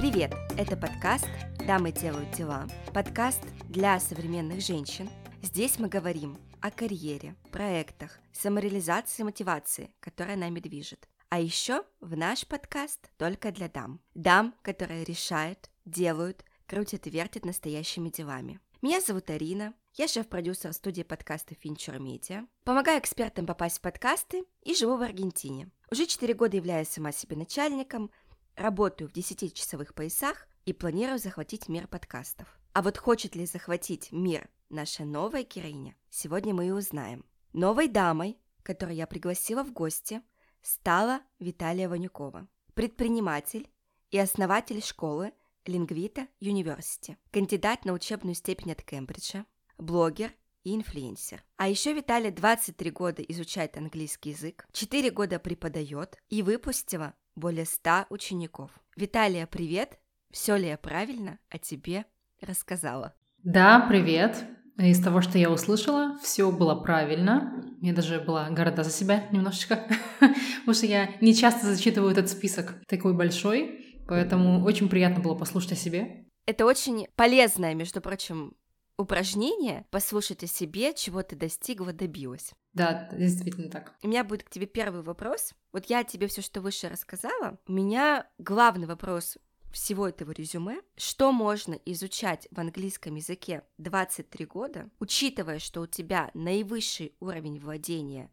Привет! Это подкаст «Дамы делают дела», подкаст для современных женщин. Здесь мы говорим о карьере, проектах, самореализации и мотивации, которая нами движет. А еще в наш подкаст только для дам. Дам, которые решают, делают, крутят и вертят настоящими делами. Меня зовут Арина, я шеф-продюсер студии подкаста Fincher Media, помогаю экспертам попасть в подкасты и живу в Аргентине. Уже 4 года являюсь сама себе начальником, работаю в 10-часовых поясах и планирую захватить мир подкастов. А вот хочет ли захватить мир наша новая героиня, сегодня мы и узнаем. Новой дамой, которую я пригласила в гости, стала Виталия Ванюкова, предприниматель и основатель школы Лингвита Юниверсити, кандидат на учебную степень от Кембриджа, блогер и инфлюенсер. А еще Виталия 23 года изучает английский язык, 4 года преподает и выпустила более 100 учеников. Виталия, привет! Все ли я правильно о тебе рассказала? Да, привет. Из того, что я услышала, все было правильно. Я даже была горда за себя немножечко, потому что я не часто зачитываю этот список такой большой, поэтому очень приятно было послушать о себе. Это очень полезное, между прочим, упражнение послушать о себе, чего ты достигла, добилась. Да, действительно так. У меня будет к тебе первый вопрос. Вот я тебе все, что выше рассказала. У меня главный вопрос всего этого резюме, что можно изучать в английском языке 23 года, учитывая, что у тебя наивысший уровень владения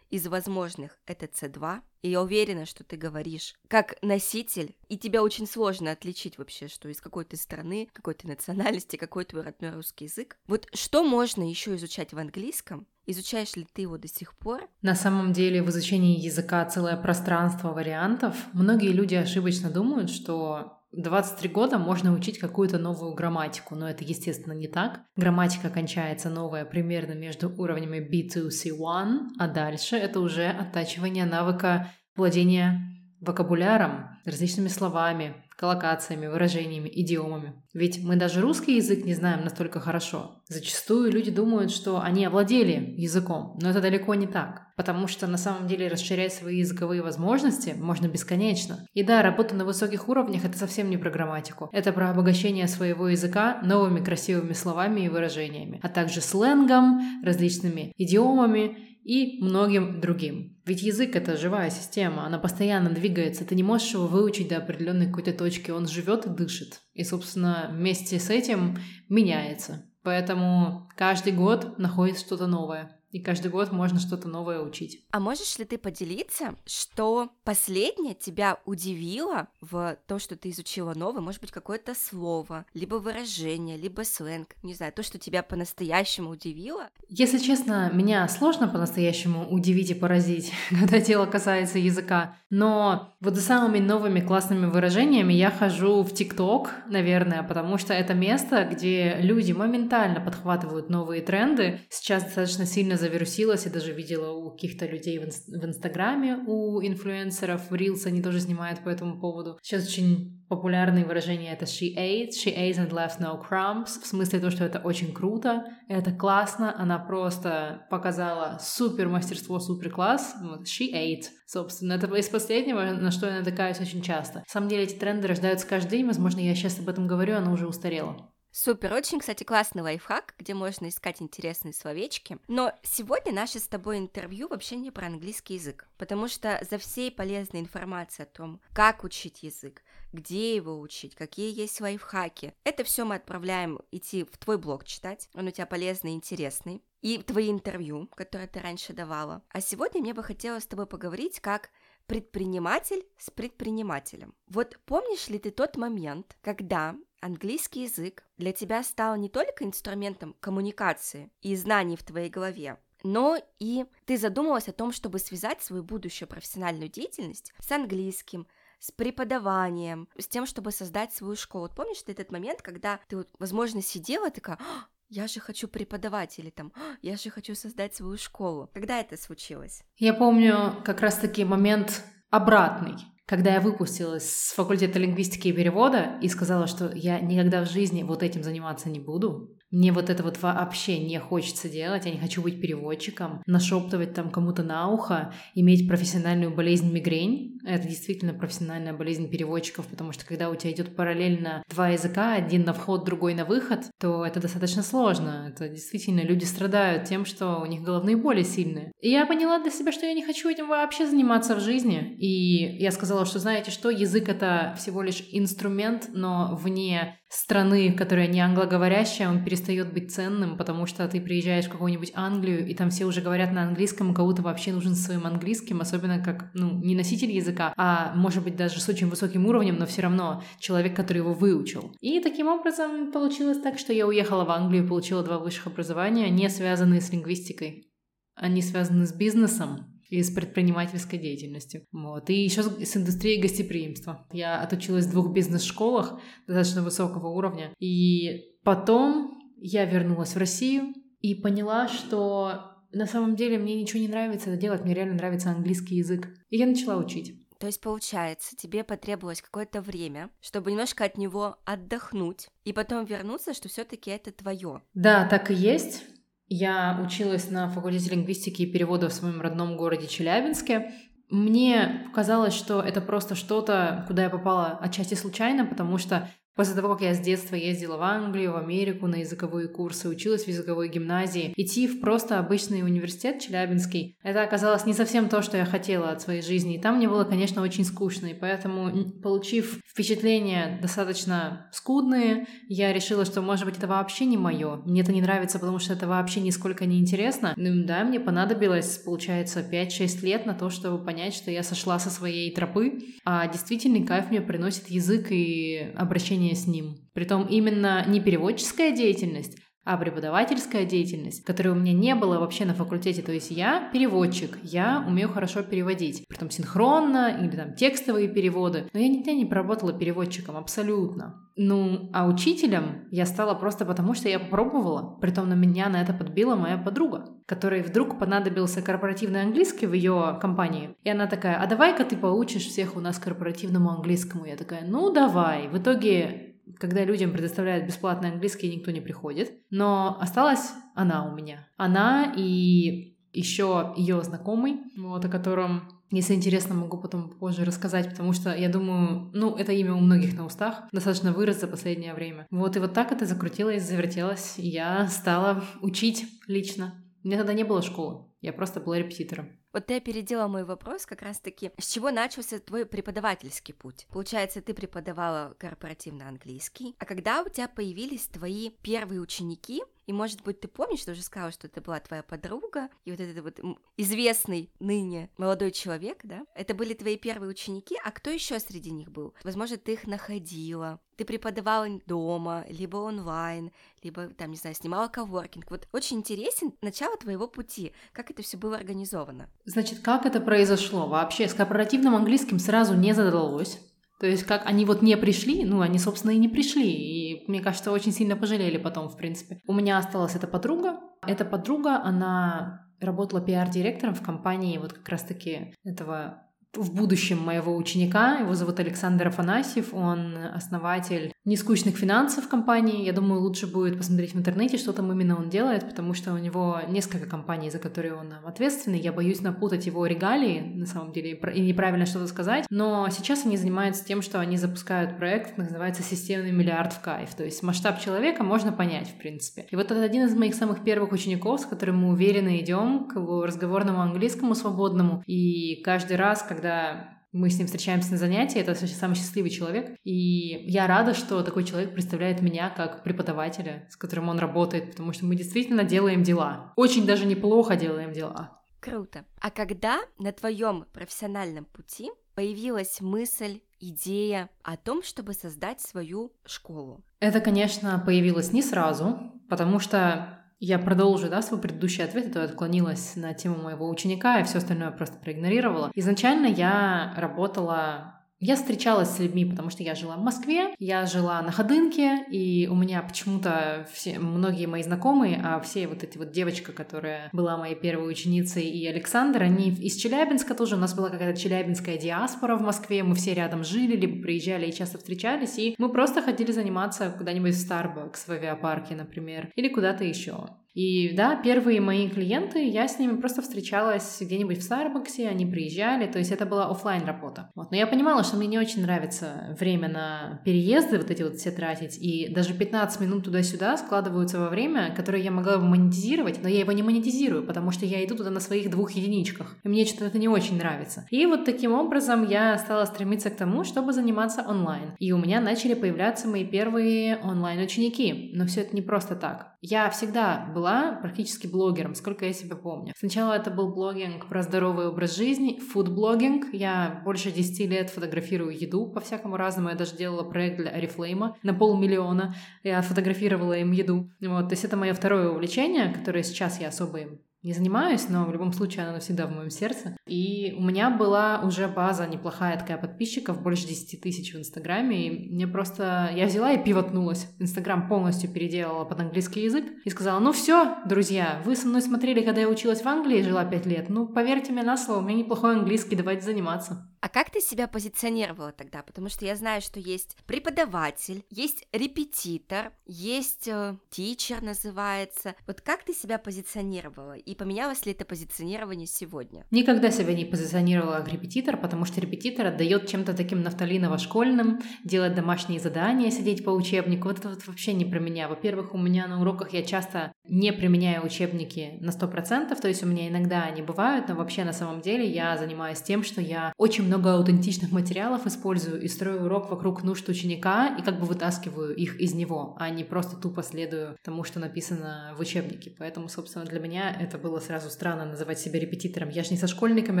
из возможных это C2, и я уверена, что ты говоришь как носитель, и тебя очень сложно отличить вообще, что из какой ты страны, какой ты национальности, какой твой родной русский язык. Вот что можно еще изучать в английском? Изучаешь ли ты его до сих пор? На самом деле в изучении языка целое пространство вариантов. Многие люди ошибочно думают, что 23 года можно учить какую-то новую грамматику, но это, естественно, не так. Грамматика кончается новая примерно между уровнями B2, C1, а дальше это уже оттачивание навыка владения вокабуляром, различными словами, коллокациями, выражениями, идиомами. Ведь мы даже русский язык не знаем настолько хорошо. Зачастую люди думают, что они овладели языком, но это далеко не так. Потому что на самом деле расширять свои языковые возможности можно бесконечно. И да, работа на высоких уровнях — это совсем не про грамматику. Это про обогащение своего языка новыми красивыми словами и выражениями, а также сленгом, различными идиомами и многим другим. Ведь язык — это живая система, она постоянно двигается, ты не можешь его выучить до определенной какой-то точки, он живет и дышит. И, собственно, вместе с этим меняется. Поэтому каждый год находит что-то новое. И каждый год можно что-то новое учить. А можешь ли ты поделиться, что последнее тебя удивило в том, что ты изучила новое? Может быть, какое-то слово, либо выражение, либо сленг, не знаю, то, что тебя по-настоящему удивило? Если честно, меня сложно по-настоящему удивить и поразить, когда дело касается языка. Но вот за самыми новыми классными выражениями я хожу в ТикТок, наверное, потому что это место, где люди моментально подхватывают новые тренды. Сейчас достаточно сильно завирусилась, я даже видела у каких-то людей в, инст- в Инстаграме, у инфлюенсеров, в Reels они тоже снимают по этому поводу. Сейчас очень популярные выражения это she ate, she ate and left no crumbs, в смысле то, что это очень круто, это классно, она просто показала супер мастерство, супер класс, she ate, собственно, это из последнего, на что я натыкаюсь очень часто. На самом деле эти тренды рождаются каждый день, возможно, я сейчас об этом говорю, она уже устарела. Супер, очень, кстати, классный лайфхак, где можно искать интересные словечки. Но сегодня наше с тобой интервью вообще не про английский язык, потому что за всей полезной информацией о том, как учить язык, где его учить, какие есть лайфхаки, это все мы отправляем идти в твой блог читать, он у тебя полезный и интересный, и твои интервью, которые ты раньше давала. А сегодня мне бы хотелось с тобой поговорить, как предприниматель с предпринимателем. Вот помнишь ли ты тот момент, когда английский язык для тебя стал не только инструментом коммуникации и знаний в твоей голове, но и ты задумалась о том, чтобы связать свою будущую профессиональную деятельность с английским, с преподаванием, с тем, чтобы создать свою школу. Вот помнишь ты этот момент, когда ты, возможно, сидела такая, «А, я же хочу преподавать, или там, «А, я же хочу создать свою школу. Когда это случилось? Я помню как раз-таки момент обратный когда я выпустилась с факультета лингвистики и перевода и сказала, что я никогда в жизни вот этим заниматься не буду, мне вот это вот вообще не хочется делать, я не хочу быть переводчиком, нашептывать там кому-то на ухо, иметь профессиональную болезнь мигрень. Это действительно профессиональная болезнь переводчиков, потому что когда у тебя идет параллельно два языка, один на вход, другой на выход, то это достаточно сложно. Это действительно люди страдают тем, что у них головные боли сильные. И я поняла для себя, что я не хочу этим вообще заниматься в жизни. И я сказала, что знаете что, язык это всего лишь инструмент, но вне страны, которая не англоговорящая, он перестает быть ценным, потому что ты приезжаешь в какую-нибудь Англию, и там все уже говорят на английском, и кого-то вообще нужен своим английским, особенно как, ну, не носитель языка, а может быть даже с очень высоким уровнем, но все равно человек, который его выучил. И таким образом получилось так, что я уехала в Англию, получила два высших образования, не связанные с лингвистикой. Они связаны с бизнесом, и с предпринимательской деятельностью. Вот. И еще с индустрией гостеприимства. Я отучилась в двух бизнес-школах достаточно высокого уровня. И потом я вернулась в Россию и поняла, что на самом деле мне ничего не нравится это делать, мне реально нравится английский язык. И я начала учить. То есть, получается, тебе потребовалось какое-то время, чтобы немножко от него отдохнуть, и потом вернуться, что все-таки это твое. Да, так и есть. Я училась на факультете лингвистики и перевода в своем родном городе Челябинске. Мне казалось, что это просто что-то, куда я попала отчасти случайно, потому что После того, как я с детства ездила в Англию, в Америку на языковые курсы, училась в языковой гимназии, идти в просто обычный университет Челябинский, это оказалось не совсем то, что я хотела от своей жизни. И там мне было, конечно, очень скучно. И поэтому, получив впечатления достаточно скудные, я решила, что, может быть, это вообще не мое. Мне это не нравится, потому что это вообще нисколько не интересно. Ну, да, мне понадобилось, получается, 5-6 лет на то, чтобы понять, что я сошла со своей тропы, а действительный кайф мне приносит язык и обращение общение с ним. Притом именно не переводческая деятельность, а преподавательская деятельность, которой у меня не было вообще на факультете. То есть я переводчик, я умею хорошо переводить, притом синхронно или там текстовые переводы, но я нигде не проработала переводчиком абсолютно. Ну, а учителем я стала просто потому, что я попробовала. Притом на меня на это подбила моя подруга, которой вдруг понадобился корпоративный английский в ее компании. И она такая, а давай-ка ты поучишь всех у нас корпоративному английскому. Я такая, ну давай. В итоге когда людям предоставляют бесплатный английский, никто не приходит. Но осталась она у меня. Она и еще ее знакомый, вот, о котором, если интересно, могу потом позже рассказать, потому что я думаю, ну, это имя у многих на устах, достаточно вырос за последнее время. Вот, и вот так это закрутилось, завертелось, я стала учить лично. У меня тогда не было школы, я просто была репетитором. Вот ты опередила мой вопрос как раз-таки, с чего начался твой преподавательский путь? Получается, ты преподавала корпоративно английский, а когда у тебя появились твои первые ученики, и, может быть, ты помнишь, ты уже сказала, что это была твоя подруга, и вот этот вот известный ныне молодой человек, да? Это были твои первые ученики, а кто еще среди них был? Возможно, ты их находила, ты преподавала дома, либо онлайн, либо, там, не знаю, снимала коворкинг. Вот очень интересен начало твоего пути, как это все было организовано. Значит, как это произошло? Вообще с корпоративным английским сразу не задалось. То есть как они вот не пришли, ну, они, собственно, и не пришли. И, мне кажется, очень сильно пожалели потом, в принципе. У меня осталась эта подруга. Эта подруга, она работала пиар-директором в компании вот как раз-таки этого в будущем моего ученика. Его зовут Александр Афанасьев, он основатель нескучных финансов компании. Я думаю, лучше будет посмотреть в интернете, что там именно он делает, потому что у него несколько компаний, за которые он ответственный. Я боюсь напутать его регалии, на самом деле, и неправильно что-то сказать. Но сейчас они занимаются тем, что они запускают проект, называется «Системный миллиард в кайф». То есть масштаб человека можно понять, в принципе. И вот это один из моих самых первых учеников, с которым мы уверенно идем к разговорному английскому свободному. И каждый раз, когда когда мы с ним встречаемся на занятии, это самый счастливый человек, и я рада, что такой человек представляет меня как преподавателя, с которым он работает, потому что мы действительно делаем дела. Очень даже неплохо делаем дела. Круто. А когда на твоем профессиональном пути появилась мысль, идея о том, чтобы создать свою школу? Это, конечно, появилось не сразу, потому что я продолжу, да, свой предыдущий ответ, а то я отклонилась на тему моего ученика, и все остальное просто проигнорировала. Изначально я работала я встречалась с людьми, потому что я жила в Москве, я жила на Ходынке, и у меня почему-то все, многие мои знакомые, а все вот эти вот девочка, которая была моей первой ученицей, и Александр, они из Челябинска тоже, у нас была какая-то челябинская диаспора в Москве, мы все рядом жили, либо приезжали и часто встречались, и мы просто ходили заниматься куда-нибудь в Starbucks в авиапарке, например, или куда-то еще. И да, первые мои клиенты, я с ними просто встречалась где-нибудь в Старбаксе, они приезжали, то есть это была офлайн работа. Вот. Но я понимала, что мне не очень нравится время на переезды, вот эти вот все тратить, и даже 15 минут туда-сюда складываются во время, которое я могла бы монетизировать, но я его не монетизирую, потому что я иду туда на своих двух единичках, и мне что-то это не очень нравится. И вот таким образом я стала стремиться к тому, чтобы заниматься онлайн. И у меня начали появляться мои первые онлайн-ученики. Но все это не просто так. Я всегда была практически блогером, сколько я себя помню. Сначала это был блогинг про здоровый образ жизни, фудблогинг. Я больше 10 лет фотографирую еду по-всякому разному. Я даже делала проект для Арифлейма на полмиллиона. Я фотографировала им еду. Вот, то есть это мое второе увлечение, которое сейчас я особо им не занимаюсь, но в любом случае она навсегда в моем сердце. И у меня была уже база неплохая такая подписчиков, больше 10 тысяч в Инстаграме, и мне просто... Я взяла и пивотнулась. Инстаграм полностью переделала под английский язык и сказала, ну все, друзья, вы со мной смотрели, когда я училась в Англии, жила 5 лет, ну поверьте мне на слово, у меня неплохой английский, давайте заниматься. А как ты себя позиционировала тогда? Потому что я знаю, что есть преподаватель, есть репетитор, есть э, тичер называется. Вот как ты себя позиционировала? И поменялось ли это позиционирование сегодня? Никогда себя не позиционировала как репетитор, потому что репетитор отдает чем-то таким нафталиново-школьным, делать домашние задания, сидеть по учебнику. Вот это вот вообще не про меня. Во-первых, у меня на уроках я часто не применяю учебники на 100%, то есть у меня иногда они бывают, но вообще на самом деле я занимаюсь тем, что я очень много аутентичных материалов использую и строю урок вокруг нужд ученика и как бы вытаскиваю их из него, а не просто тупо следую тому, что написано в учебнике. Поэтому, собственно, для меня это было сразу странно называть себя репетитором. Я же не со школьниками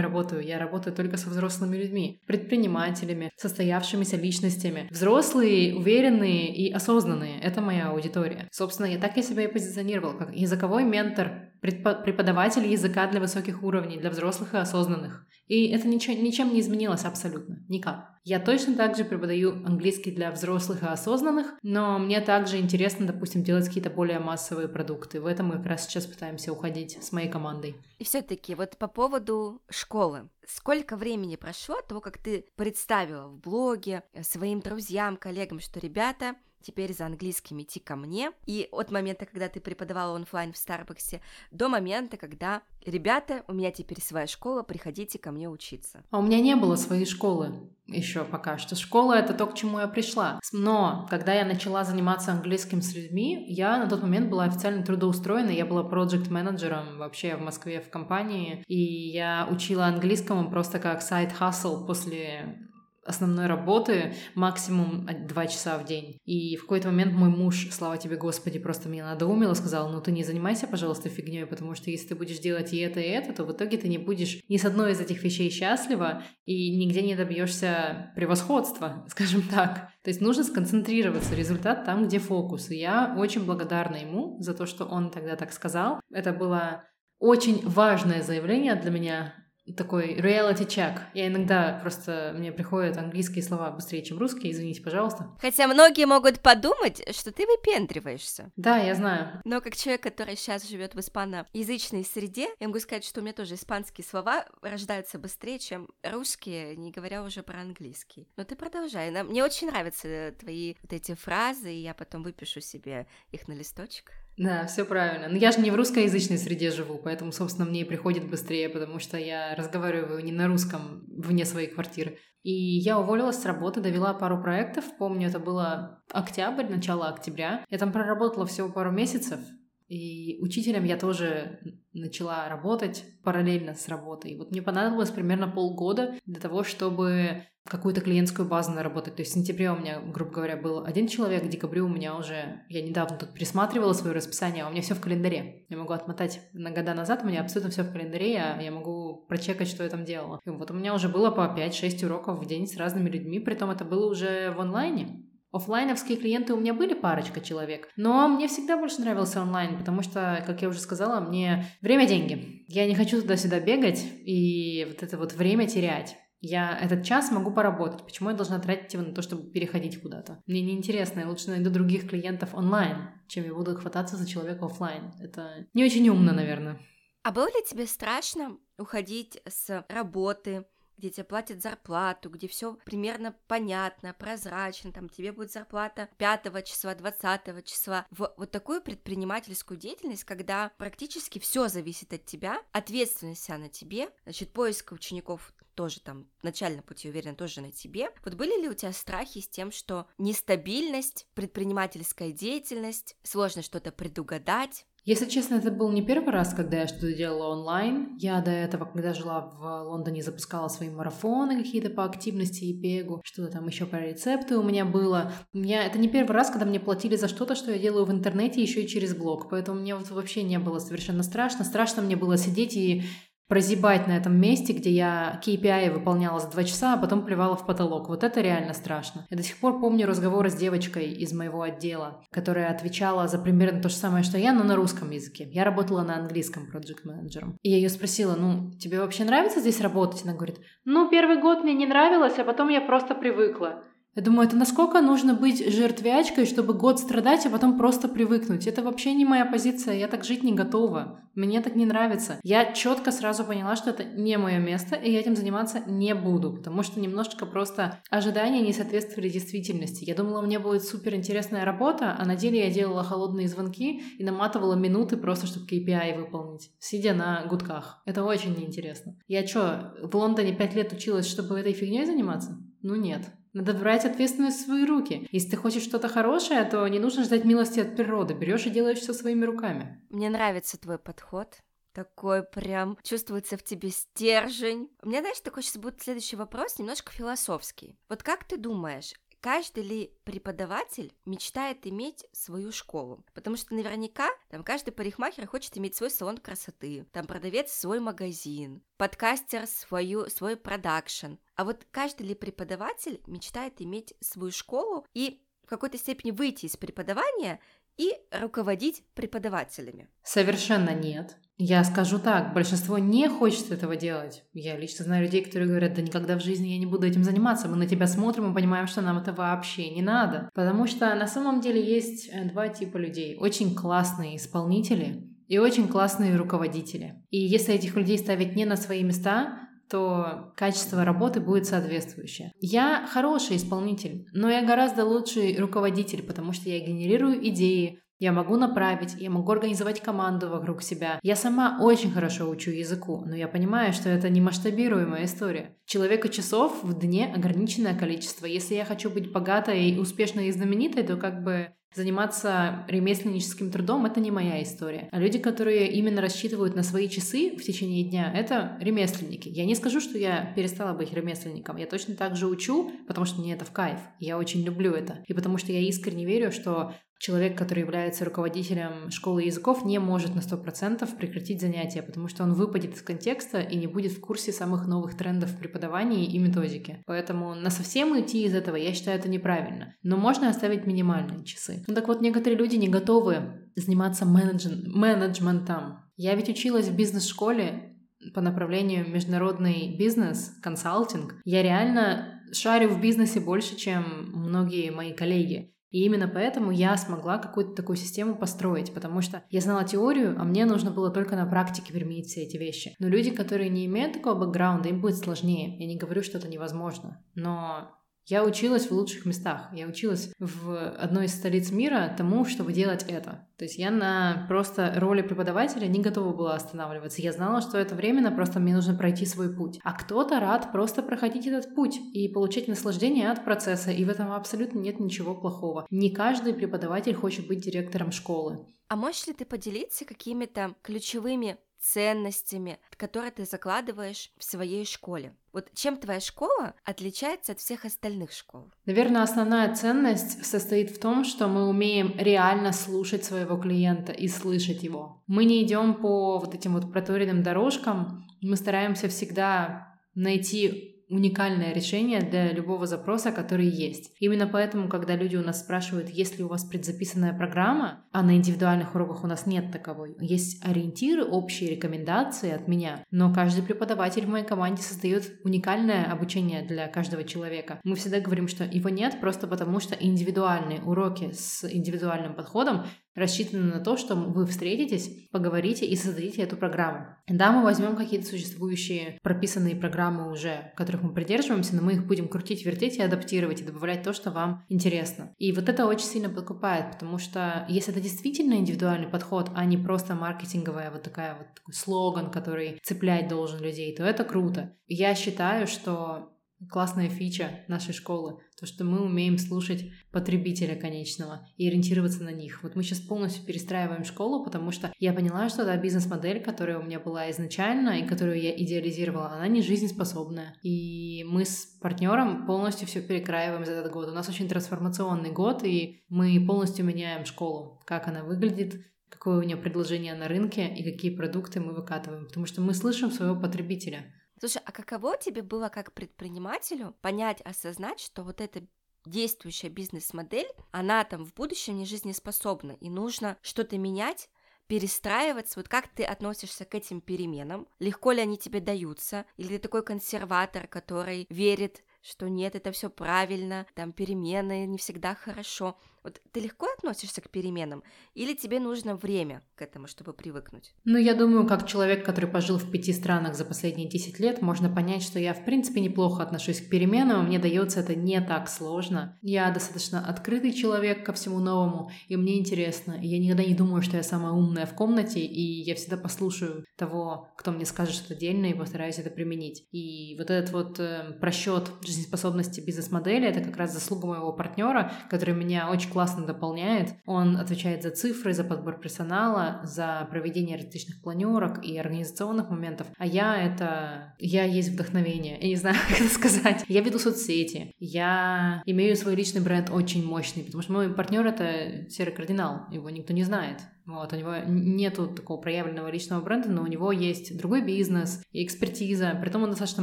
работаю, я работаю только со взрослыми людьми, предпринимателями, состоявшимися личностями. Взрослые, уверенные и осознанные — это моя аудитория. Собственно, я так я себя и позиционировала, как языковой ментор, преподаватель языка для высоких уровней, для взрослых и осознанных. И это ничего, ничем не изменилось абсолютно, никак. Я точно так же преподаю английский для взрослых и осознанных, но мне также интересно, допустим, делать какие-то более массовые продукты. В этом мы как раз сейчас пытаемся уходить с моей командой. И все-таки вот по поводу школы. Сколько времени прошло от того, как ты представила в блоге своим друзьям, коллегам, что ребята, теперь за английским идти ко мне. И от момента, когда ты преподавала онлайн в Старбаксе, до момента, когда ребята, у меня теперь своя школа, приходите ко мне учиться. А у меня не было своей школы еще пока что. Школа — это то, к чему я пришла. Но когда я начала заниматься английским с людьми, я на тот момент была официально трудоустроена, я была проект-менеджером вообще в Москве в компании, и я учила английскому просто как сайт-хасл после основной работы максимум 2 часа в день. И в какой-то момент мой муж, слава тебе Господи, просто меня надоумил и сказал, ну ты не занимайся, пожалуйста, фигней, потому что если ты будешь делать и это, и это, то в итоге ты не будешь ни с одной из этих вещей счастлива и нигде не добьешься превосходства, скажем так. То есть нужно сконцентрироваться, результат там, где фокус. И я очень благодарна ему за то, что он тогда так сказал. Это было очень важное заявление для меня, такой reality check. Я иногда просто, мне приходят английские слова быстрее, чем русские, извините, пожалуйста. Хотя многие могут подумать, что ты выпендриваешься. Да, я знаю. Но как человек, который сейчас живет в испаноязычной среде, я могу сказать, что у меня тоже испанские слова рождаются быстрее, чем русские, не говоря уже про английский. Но ты продолжай. Мне очень нравятся твои вот эти фразы, и я потом выпишу себе их на листочек. Да, все правильно. Но я же не в русскоязычной среде живу, поэтому, собственно, мне и приходит быстрее, потому что я разговариваю не на русском вне своей квартиры. И я уволилась с работы, довела пару проектов. Помню, это было октябрь, начало октября. Я там проработала всего пару месяцев, и учителем я тоже начала работать параллельно с работой. Вот мне понадобилось примерно полгода для того, чтобы какую-то клиентскую базу наработать. То есть в сентябре у меня, грубо говоря, был один человек, в декабре у меня уже... Я недавно тут присматривала свое расписание, а у меня все в календаре. Я могу отмотать на года назад, у меня абсолютно все в календаре, я, я могу прочекать, что я там делала. И вот у меня уже было по 5-6 уроков в день с разными людьми, притом это было уже в онлайне. Оффлайновские клиенты у меня были парочка человек, но мне всегда больше нравился онлайн, потому что, как я уже сказала, мне время – деньги. Я не хочу туда-сюда бегать и вот это вот время терять. Я этот час могу поработать. Почему я должна тратить его на то, чтобы переходить куда-то? Мне неинтересно, я лучше найду других клиентов онлайн, чем я буду хвататься за человека офлайн. Это не очень умно, наверное. А было ли тебе страшно уходить с работы, где тебе платят зарплату, где все примерно понятно, прозрачно, там тебе будет зарплата 5 числа, 20 числа. В вот такую предпринимательскую деятельность, когда практически все зависит от тебя, ответственность вся на тебе, значит, поиск учеников тоже там начальном пути, уверен, тоже на тебе. Вот были ли у тебя страхи с тем, что нестабильность, предпринимательская деятельность, сложно что-то предугадать, если честно, это был не первый раз, когда я что-то делала онлайн. Я до этого, когда жила в Лондоне, запускала свои марафоны какие-то по активности и бегу, что-то там еще про рецепты у меня было. У меня это не первый раз, когда мне платили за что-то, что я делаю в интернете, еще и через блог. Поэтому мне вот вообще не было совершенно страшно. Страшно мне было сидеть и прозябать на этом месте, где я KPI выполняла за два часа, а потом плевала в потолок. Вот это реально страшно. Я до сих пор помню разговоры с девочкой из моего отдела, которая отвечала за примерно то же самое, что я, но на русском языке. Я работала на английском проект менеджером. И я ее спросила, ну, тебе вообще нравится здесь работать? Она говорит, ну, первый год мне не нравилось, а потом я просто привыкла. Я думаю, это насколько нужно быть жертвячкой, чтобы год страдать, а потом просто привыкнуть. Это вообще не моя позиция, я так жить не готова. Мне так не нравится. Я четко сразу поняла, что это не мое место, и я этим заниматься не буду, потому что немножечко просто ожидания не соответствовали действительности. Я думала, меня будет супер интересная работа, а на деле я делала холодные звонки и наматывала минуты просто, чтобы KPI выполнить, сидя на гудках. Это очень неинтересно. Я что, в Лондоне пять лет училась, чтобы этой фигней заниматься? Ну нет. Надо брать ответственность в свои руки. Если ты хочешь что-то хорошее, то не нужно ждать милости от природы. Берешь и делаешь все своими руками. Мне нравится твой подход. Такой прям чувствуется в тебе стержень. У меня, знаешь, такой сейчас будет следующий вопрос, немножко философский. Вот как ты думаешь, каждый ли преподаватель мечтает иметь свою школу? Потому что наверняка там каждый парикмахер хочет иметь свой салон красоты, там продавец свой магазин, подкастер свою, свой продакшн. А вот каждый ли преподаватель мечтает иметь свою школу и в какой-то степени выйти из преподавания и руководить преподавателями? Совершенно нет. Я скажу так, большинство не хочет этого делать. Я лично знаю людей, которые говорят, да никогда в жизни я не буду этим заниматься. Мы на тебя смотрим и понимаем, что нам это вообще не надо. Потому что на самом деле есть э, два типа людей. Очень классные исполнители и очень классные руководители. И если этих людей ставить не на свои места, то качество работы будет соответствующее. Я хороший исполнитель, но я гораздо лучший руководитель, потому что я генерирую идеи, я могу направить, я могу организовать команду вокруг себя. Я сама очень хорошо учу языку, но я понимаю, что это не масштабируемая история. Человека часов в дне ограниченное количество. Если я хочу быть богатой, успешной и знаменитой, то как бы Заниматься ремесленническим трудом — это не моя история. А люди, которые именно рассчитывают на свои часы в течение дня, это ремесленники. Я не скажу, что я перестала быть ремесленником. Я точно так же учу, потому что мне это в кайф. Я очень люблю это. И потому что я искренне верю, что человек, который является руководителем школы языков, не может на 100% прекратить занятия, потому что он выпадет из контекста и не будет в курсе самых новых трендов в преподавании и методике. Поэтому на совсем уйти из этого, я считаю, это неправильно. Но можно оставить минимальные часы. Ну так вот, некоторые люди не готовы заниматься менеджен... менеджментом. Я ведь училась в бизнес-школе по направлению международный бизнес, консалтинг. Я реально шарю в бизнесе больше, чем многие мои коллеги. И именно поэтому я смогла какую-то такую систему построить, потому что я знала теорию, а мне нужно было только на практике применить все эти вещи. Но люди, которые не имеют такого бэкграунда, им будет сложнее. Я не говорю, что это невозможно, но я училась в лучших местах. Я училась в одной из столиц мира тому, чтобы делать это. То есть я на просто роли преподавателя не готова была останавливаться. Я знала, что это временно, просто мне нужно пройти свой путь. А кто-то рад просто проходить этот путь и получать наслаждение от процесса, и в этом абсолютно нет ничего плохого. Не каждый преподаватель хочет быть директором школы. А можешь ли ты поделиться какими-то ключевыми ценностями, которые ты закладываешь в своей школе. Вот чем твоя школа отличается от всех остальных школ? Наверное, основная ценность состоит в том, что мы умеем реально слушать своего клиента и слышать его. Мы не идем по вот этим вот проторенным дорожкам, мы стараемся всегда найти уникальное решение для любого запроса, который есть. Именно поэтому, когда люди у нас спрашивают, есть ли у вас предзаписанная программа, а на индивидуальных уроках у нас нет таковой, есть ориентиры, общие рекомендации от меня, но каждый преподаватель в моей команде создает уникальное обучение для каждого человека. Мы всегда говорим, что его нет просто потому, что индивидуальные уроки с индивидуальным подходом рассчитаны на то, что вы встретитесь, поговорите и создадите эту программу. Да, мы возьмем какие-то существующие прописанные программы уже, которых мы придерживаемся, но мы их будем крутить, вертеть и адаптировать, и добавлять то, что вам интересно. И вот это очень сильно подкупает, потому что если это действительно индивидуальный подход, а не просто маркетинговая вот такая вот такой слоган, который цеплять должен людей, то это круто. Я считаю, что классная фича нашей школы, то, что мы умеем слушать потребителя конечного и ориентироваться на них. Вот мы сейчас полностью перестраиваем школу, потому что я поняла, что та бизнес-модель, которая у меня была изначально и которую я идеализировала, она не жизнеспособная. И мы с партнером полностью все перекраиваем за этот год. У нас очень трансформационный год, и мы полностью меняем школу, как она выглядит, какое у нее предложение на рынке и какие продукты мы выкатываем, потому что мы слышим своего потребителя. Слушай, а каково тебе было как предпринимателю понять, осознать, что вот эта действующая бизнес-модель, она там в будущем не жизнеспособна, и нужно что-то менять, перестраиваться, вот как ты относишься к этим переменам, легко ли они тебе даются, или ты такой консерватор, который верит, что нет, это все правильно, там перемены не всегда хорошо. Вот ты легко относишься к переменам, или тебе нужно время к этому, чтобы привыкнуть? Ну, я думаю, как человек, который пожил в пяти странах за последние 10 лет, можно понять, что я, в принципе, неплохо отношусь к переменам, мне дается это не так сложно. Я достаточно открытый человек ко всему новому, и мне интересно. Я никогда не думаю, что я самая умная в комнате, и я всегда послушаю того, кто мне скажет что-то дельное, и постараюсь это применить. И вот этот вот э, просчет жизнеспособности бизнес-модели, это как раз заслуга моего партнера, который меня очень классно дополняет. Он отвечает за цифры, за подбор персонала, за проведение различных планерок и организационных моментов. А я это... Я есть вдохновение. Я не знаю, как это сказать. Я веду соцсети. Я имею свой личный бренд очень мощный, потому что мой партнер — это серый кардинал. Его никто не знает. Вот, у него нету такого проявленного личного бренда, но у него есть другой бизнес и экспертиза. Притом он достаточно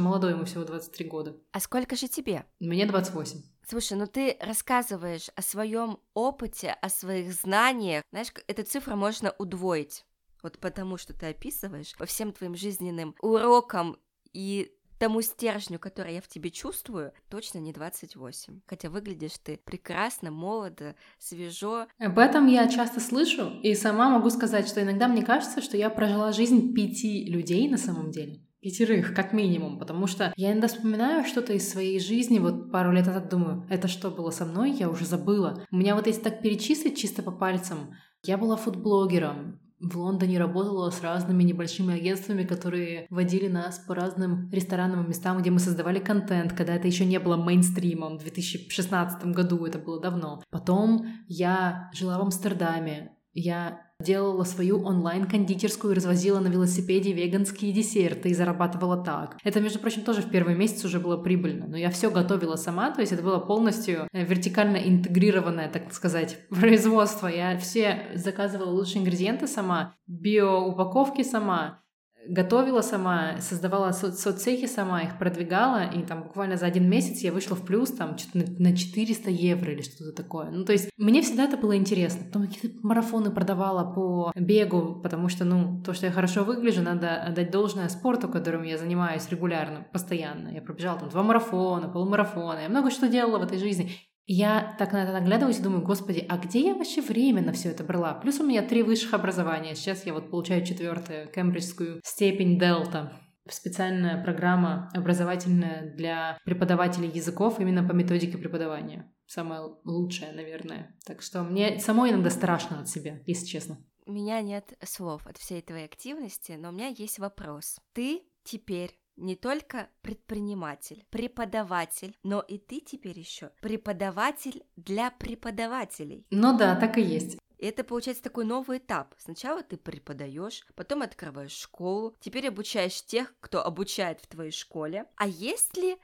молодой, ему всего 23 года. А сколько же тебе? Мне 28. Слушай, ну ты рассказываешь о своем опыте, о своих знаниях. Знаешь, эту цифру можно удвоить. Вот потому что ты описываешь по всем твоим жизненным урокам и тому стержню, который я в тебе чувствую, точно не 28. Хотя выглядишь ты прекрасно, молодо, свежо. Об этом я часто слышу, и сама могу сказать, что иногда мне кажется, что я прожила жизнь пяти людей на самом деле. Пятерых, как минимум, потому что я иногда вспоминаю что-то из своей жизни, вот пару лет назад думаю, это что было со мной, я уже забыла. У меня вот если так перечислить чисто по пальцам, я была фудблогером, в Лондоне работала с разными небольшими агентствами, которые водили нас по разным ресторанам местам, где мы создавали контент, когда это еще не было мейнстримом. В 2016 году это было давно. Потом я жила в Амстердаме. Я делала свою онлайн-кондитерскую и развозила на велосипеде веганские десерты и зарабатывала так. Это, между прочим, тоже в первый месяц уже было прибыльно, но я все готовила сама, то есть это было полностью э, вертикально интегрированное, так сказать, производство. Я все заказывала лучшие ингредиенты сама, биоупаковки сама, готовила сама, создавала со- соцсети сама, их продвигала, и там буквально за один месяц я вышла в плюс там что-то на, на 400 евро или что-то такое. Ну, то есть мне всегда это было интересно. Потом какие-то марафоны продавала по бегу, потому что, ну, то, что я хорошо выгляжу, надо отдать должное спорту, которым я занимаюсь регулярно, постоянно. Я пробежала там два марафона, полумарафона, я много что делала в этой жизни. Я так на это наглядываюсь и думаю, господи, а где я вообще время на все это брала? Плюс у меня три высших образования. Сейчас я вот получаю четвертую кембриджскую степень Дельта. Специальная программа образовательная для преподавателей языков именно по методике преподавания. Самая лучшая, наверное. Так что мне самой иногда страшно от себя, если честно. У меня нет слов от всей твоей активности, но у меня есть вопрос. Ты теперь не только предприниматель, преподаватель, но и ты теперь еще преподаватель для преподавателей. Ну да, так и есть. это получается такой новый этап. Сначала ты преподаешь, потом открываешь школу, теперь обучаешь тех, кто обучает в твоей школе. А есть ли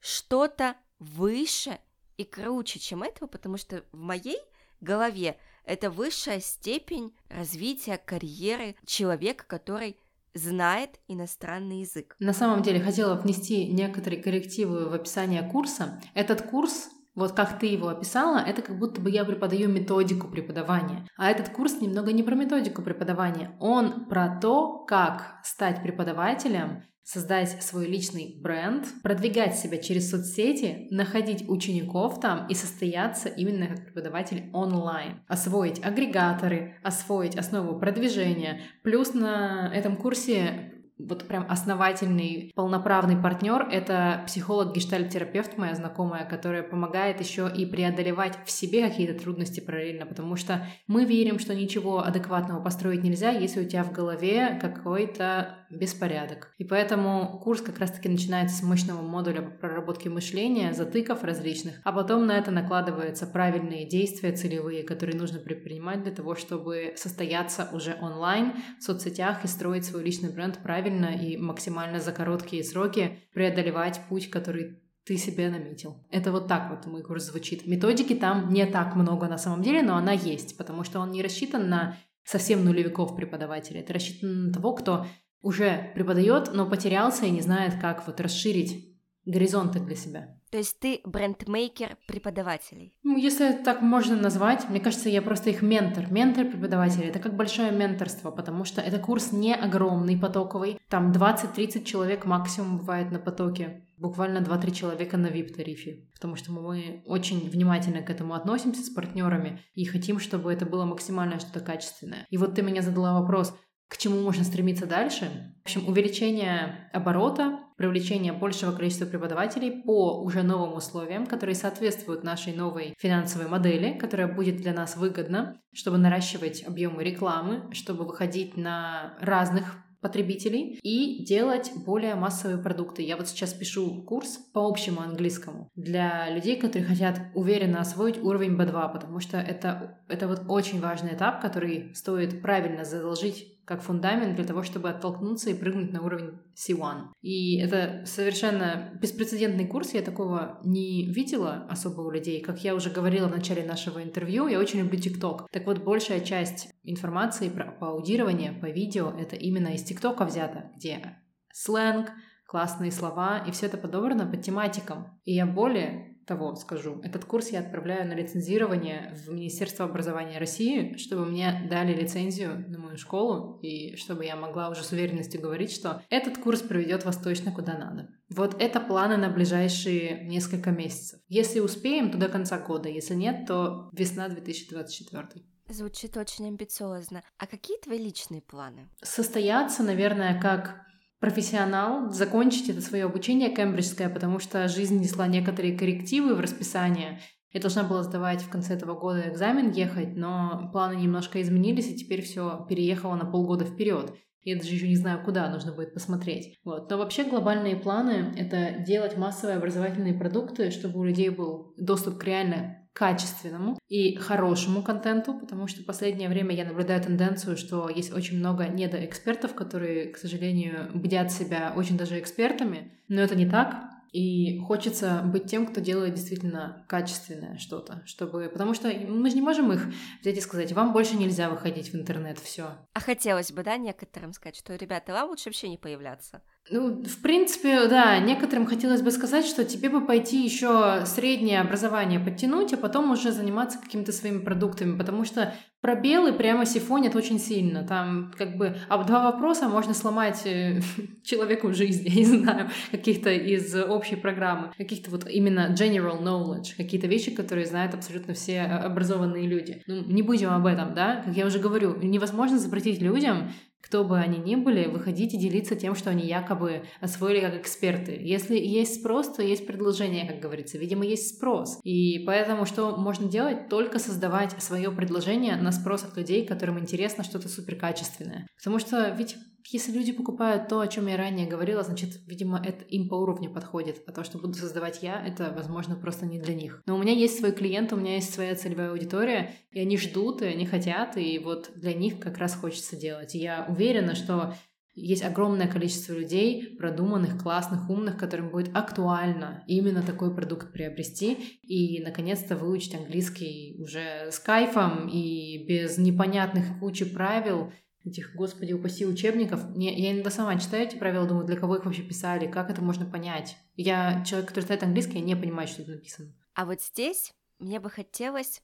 что-то выше и круче, чем этого? Потому что в моей голове это высшая степень развития карьеры человека, который знает иностранный язык. На самом деле хотела внести некоторые коррективы в описание курса. Этот курс Вот как ты его описала, это как будто бы я преподаю методику преподавания. А этот курс немного не про методику преподавания. Он про то, как стать преподавателем, создать свой личный бренд, продвигать себя через соцсети, находить учеников там и состояться именно как преподаватель онлайн. Освоить агрегаторы, освоить основу продвижения. Плюс на этом курсе вот прям основательный, полноправный партнер — это психолог-гештальт-терапевт, моя знакомая, которая помогает еще и преодолевать в себе какие-то трудности параллельно, потому что мы верим, что ничего адекватного построить нельзя, если у тебя в голове какой-то беспорядок. И поэтому курс как раз-таки начинается с мощного модуля по проработке мышления, затыков различных, а потом на это накладываются правильные действия целевые, которые нужно предпринимать для того, чтобы состояться уже онлайн в соцсетях и строить свой личный бренд правильно и максимально за короткие сроки преодолевать путь, который ты себе наметил. Это вот так вот мой курс звучит. Методики там не так много на самом деле, но она есть, потому что он не рассчитан на совсем нулевиков преподавателей. Это рассчитан на того, кто уже преподает, но потерялся и не знает, как вот расширить горизонты для себя. То есть ты брендмейкер преподавателей? Ну, если так можно назвать, мне кажется, я просто их ментор. Ментор преподавателей — это как большое менторство, потому что это курс не огромный, потоковый. Там 20-30 человек максимум бывает на потоке. Буквально 2-3 человека на VIP-тарифе. Потому что мы очень внимательно к этому относимся с партнерами и хотим, чтобы это было максимально что-то качественное. И вот ты меня задала вопрос — к чему можно стремиться дальше? В общем, увеличение оборота, привлечение большего количества преподавателей по уже новым условиям, которые соответствуют нашей новой финансовой модели, которая будет для нас выгодна, чтобы наращивать объемы рекламы, чтобы выходить на разных потребителей и делать более массовые продукты. Я вот сейчас пишу курс по общему английскому для людей, которые хотят уверенно освоить уровень B2, потому что это, это вот очень важный этап, который стоит правильно заложить как фундамент для того, чтобы оттолкнуться и прыгнуть на уровень C1. И это совершенно беспрецедентный курс, я такого не видела особо у людей. Как я уже говорила в начале нашего интервью, я очень люблю TikTok. Так вот, большая часть информации про, по аудированию, по видео, это именно из ТикТока взято, где сленг, классные слова, и все это подобрано по тематикам. И я более того скажу. Этот курс я отправляю на лицензирование в Министерство образования России, чтобы мне дали лицензию на мою школу, и чтобы я могла уже с уверенностью говорить, что этот курс приведет вас точно куда надо. Вот это планы на ближайшие несколько месяцев. Если успеем, то до конца года. Если нет, то весна 2024. Звучит очень амбициозно. А какие твои личные планы? Состояться, наверное, как профессионал, закончить это свое обучение кембриджское, потому что жизнь несла некоторые коррективы в расписание. Я должна была сдавать в конце этого года экзамен, ехать, но планы немножко изменились, и теперь все переехало на полгода вперед. Я даже еще не знаю, куда нужно будет посмотреть. Вот. Но вообще глобальные планы — это делать массовые образовательные продукты, чтобы у людей был доступ к реально качественному и хорошему контенту, потому что в последнее время я наблюдаю тенденцию, что есть очень много недоэкспертов, которые, к сожалению, бдят себя очень даже экспертами, но это не так. И хочется быть тем, кто делает действительно качественное что-то, чтобы... Потому что мы же не можем их взять и сказать, вам больше нельзя выходить в интернет, все. А хотелось бы, да, некоторым сказать, что, ребята, вам лучше вообще не появляться. Ну, в принципе, да, некоторым хотелось бы сказать, что тебе бы пойти еще среднее образование подтянуть, а потом уже заниматься какими-то своими продуктами, потому что пробелы прямо сифонят очень сильно. Там как бы об два вопроса можно сломать э, человеку в жизни, я не знаю, каких-то из общей программы, каких-то вот именно general knowledge, какие-то вещи, которые знают абсолютно все э, образованные люди. Ну, не будем об этом, да? Как я уже говорю, невозможно запретить людям кто бы они ни были, выходить и делиться тем, что они якобы освоили как эксперты. Если есть спрос, то есть предложение, как говорится. Видимо, есть спрос. И поэтому что можно делать? Только создавать свое предложение на спрос от людей, которым интересно что-то суперкачественное. Потому что ведь если люди покупают то, о чем я ранее говорила, значит, видимо, это им по уровню подходит. А то, что буду создавать я, это, возможно, просто не для них. Но у меня есть свой клиент, у меня есть своя целевая аудитория, и они ждут, и они хотят, и вот для них как раз хочется делать. И я уверена, что есть огромное количество людей, продуманных, классных, умных, которым будет актуально именно такой продукт приобрести и, наконец-то, выучить английский уже с кайфом и без непонятных кучи правил, этих, господи, упаси учебников. Не, я иногда сама читаю эти правила, думаю, для кого их вообще писали, как это можно понять. Я человек, который читает английский, я не понимаю, что тут написано. А вот здесь мне бы хотелось,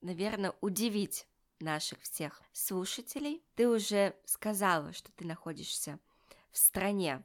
наверное, удивить наших всех слушателей. Ты уже сказала, что ты находишься в стране,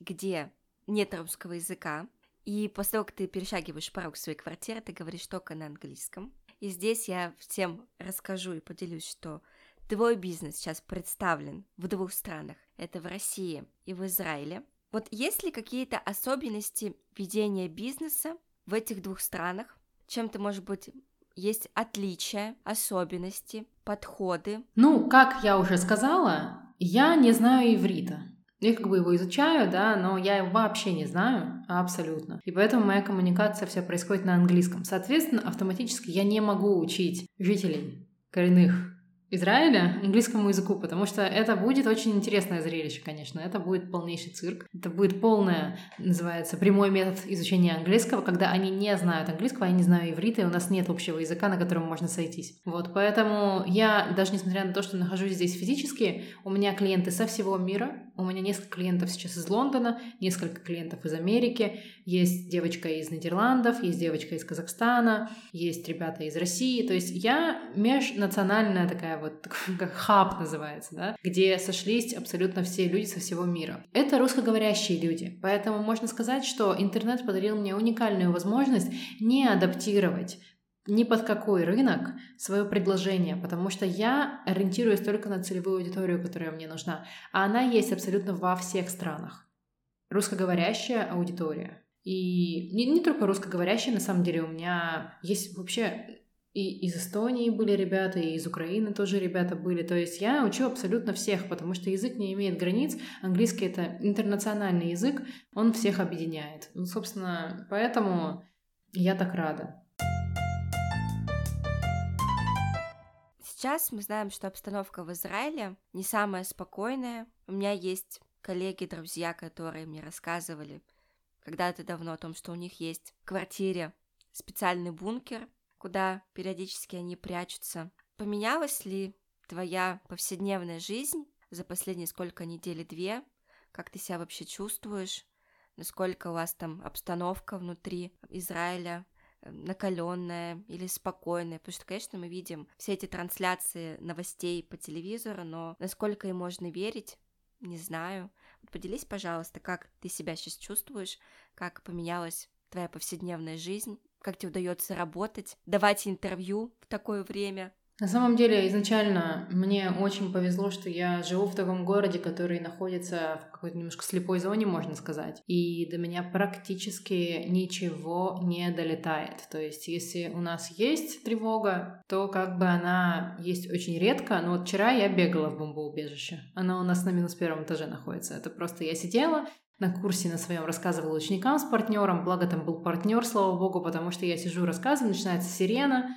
где нет русского языка, и после того, как ты перешагиваешь порог своей квартиры, ты говоришь только на английском. И здесь я всем расскажу и поделюсь, что твой бизнес сейчас представлен в двух странах. Это в России и в Израиле. Вот есть ли какие-то особенности ведения бизнеса в этих двух странах? Чем-то, может быть, есть отличия, особенности, подходы? Ну, как я уже сказала, я не знаю иврита. Я как бы его изучаю, да, но я его вообще не знаю абсолютно. И поэтому моя коммуникация вся происходит на английском. Соответственно, автоматически я не могу учить жителей коренных Израиля английскому языку, потому что это будет очень интересное зрелище, конечно. Это будет полнейший цирк. Это будет полное, называется, прямой метод изучения английского, когда они не знают английского, я не знаю иврита, и у нас нет общего языка, на котором можно сойтись. Вот, поэтому я, даже несмотря на то, что нахожусь здесь физически, у меня клиенты со всего мира, у меня несколько клиентов сейчас из Лондона, несколько клиентов из Америки, есть девочка из Нидерландов, есть девочка из Казахстана, есть ребята из России. То есть я межнациональная такая вот, как хаб называется, да, где сошлись абсолютно все люди со всего мира. Это русскоговорящие люди, поэтому можно сказать, что интернет подарил мне уникальную возможность не адаптировать ни под какой рынок свое предложение, потому что я ориентируюсь только на целевую аудиторию, которая мне нужна, а она есть абсолютно во всех странах. Русскоговорящая аудитория. И не, не только русскоговорящая, на самом деле, у меня есть вообще и из Эстонии были ребята, и из Украины тоже ребята были. То есть я учу абсолютно всех, потому что язык не имеет границ. Английский — это интернациональный язык, он всех объединяет. Ну, собственно, поэтому я так рада. Сейчас мы знаем, что обстановка в Израиле не самая спокойная. У меня есть коллеги, друзья, которые мне рассказывали когда-то давно о том, что у них есть в квартире специальный бункер, куда периодически они прячутся. Поменялась ли твоя повседневная жизнь за последние сколько недели две? Как ты себя вообще чувствуешь? Насколько у вас там обстановка внутри Израиля? Накаленная или спокойная, потому что, конечно, мы видим все эти трансляции новостей по телевизору, но насколько им можно верить, не знаю. Поделись, пожалуйста, как ты себя сейчас чувствуешь, как поменялась твоя повседневная жизнь, как тебе удается работать, давать интервью в такое время, на самом деле, изначально мне очень повезло, что я живу в таком городе, который находится в какой-то немножко слепой зоне, можно сказать. И до меня практически ничего не долетает. То есть, если у нас есть тревога, то как бы она есть очень редко. Но вот вчера я бегала в бомбоубежище. Она у нас на минус первом этаже находится. Это просто я сидела, на курсе на своем рассказывала ученикам с партнером, благо там был партнер, слава богу, потому что я сижу, рассказываю, начинается сирена,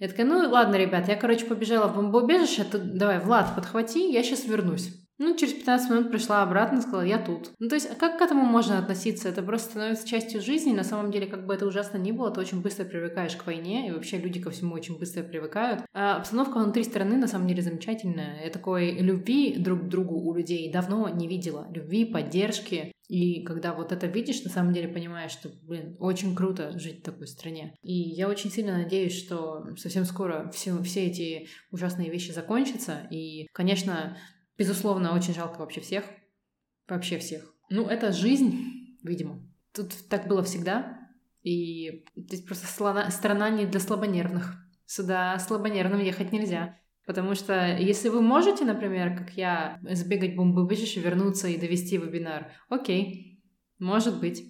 я такая, ну ладно, ребят, я, короче, побежала в бомбоубежище, тут давай, Влад, подхвати, я сейчас вернусь. Ну, через 15 минут пришла обратно сказала, я тут. Ну, то есть, а как к этому можно относиться? Это просто становится частью жизни. На самом деле, как бы это ужасно ни было, ты очень быстро привыкаешь к войне, и вообще люди ко всему очень быстро привыкают. А обстановка внутри страны, на самом деле, замечательная. Я такой любви друг к другу у людей давно не видела. Любви, поддержки. И когда вот это видишь, на самом деле понимаешь, что, блин, очень круто жить в такой стране. И я очень сильно надеюсь, что совсем скоро все, все эти ужасные вещи закончатся. И, конечно, Безусловно, очень жалко вообще всех. Вообще всех. Ну, это жизнь, видимо. Тут так было всегда. И здесь просто слона, страна не для слабонервных. Сюда слабонервным ехать нельзя. Потому что если вы можете, например, как я, сбегать бомбоубежище, вернуться и довести вебинар, окей, может быть.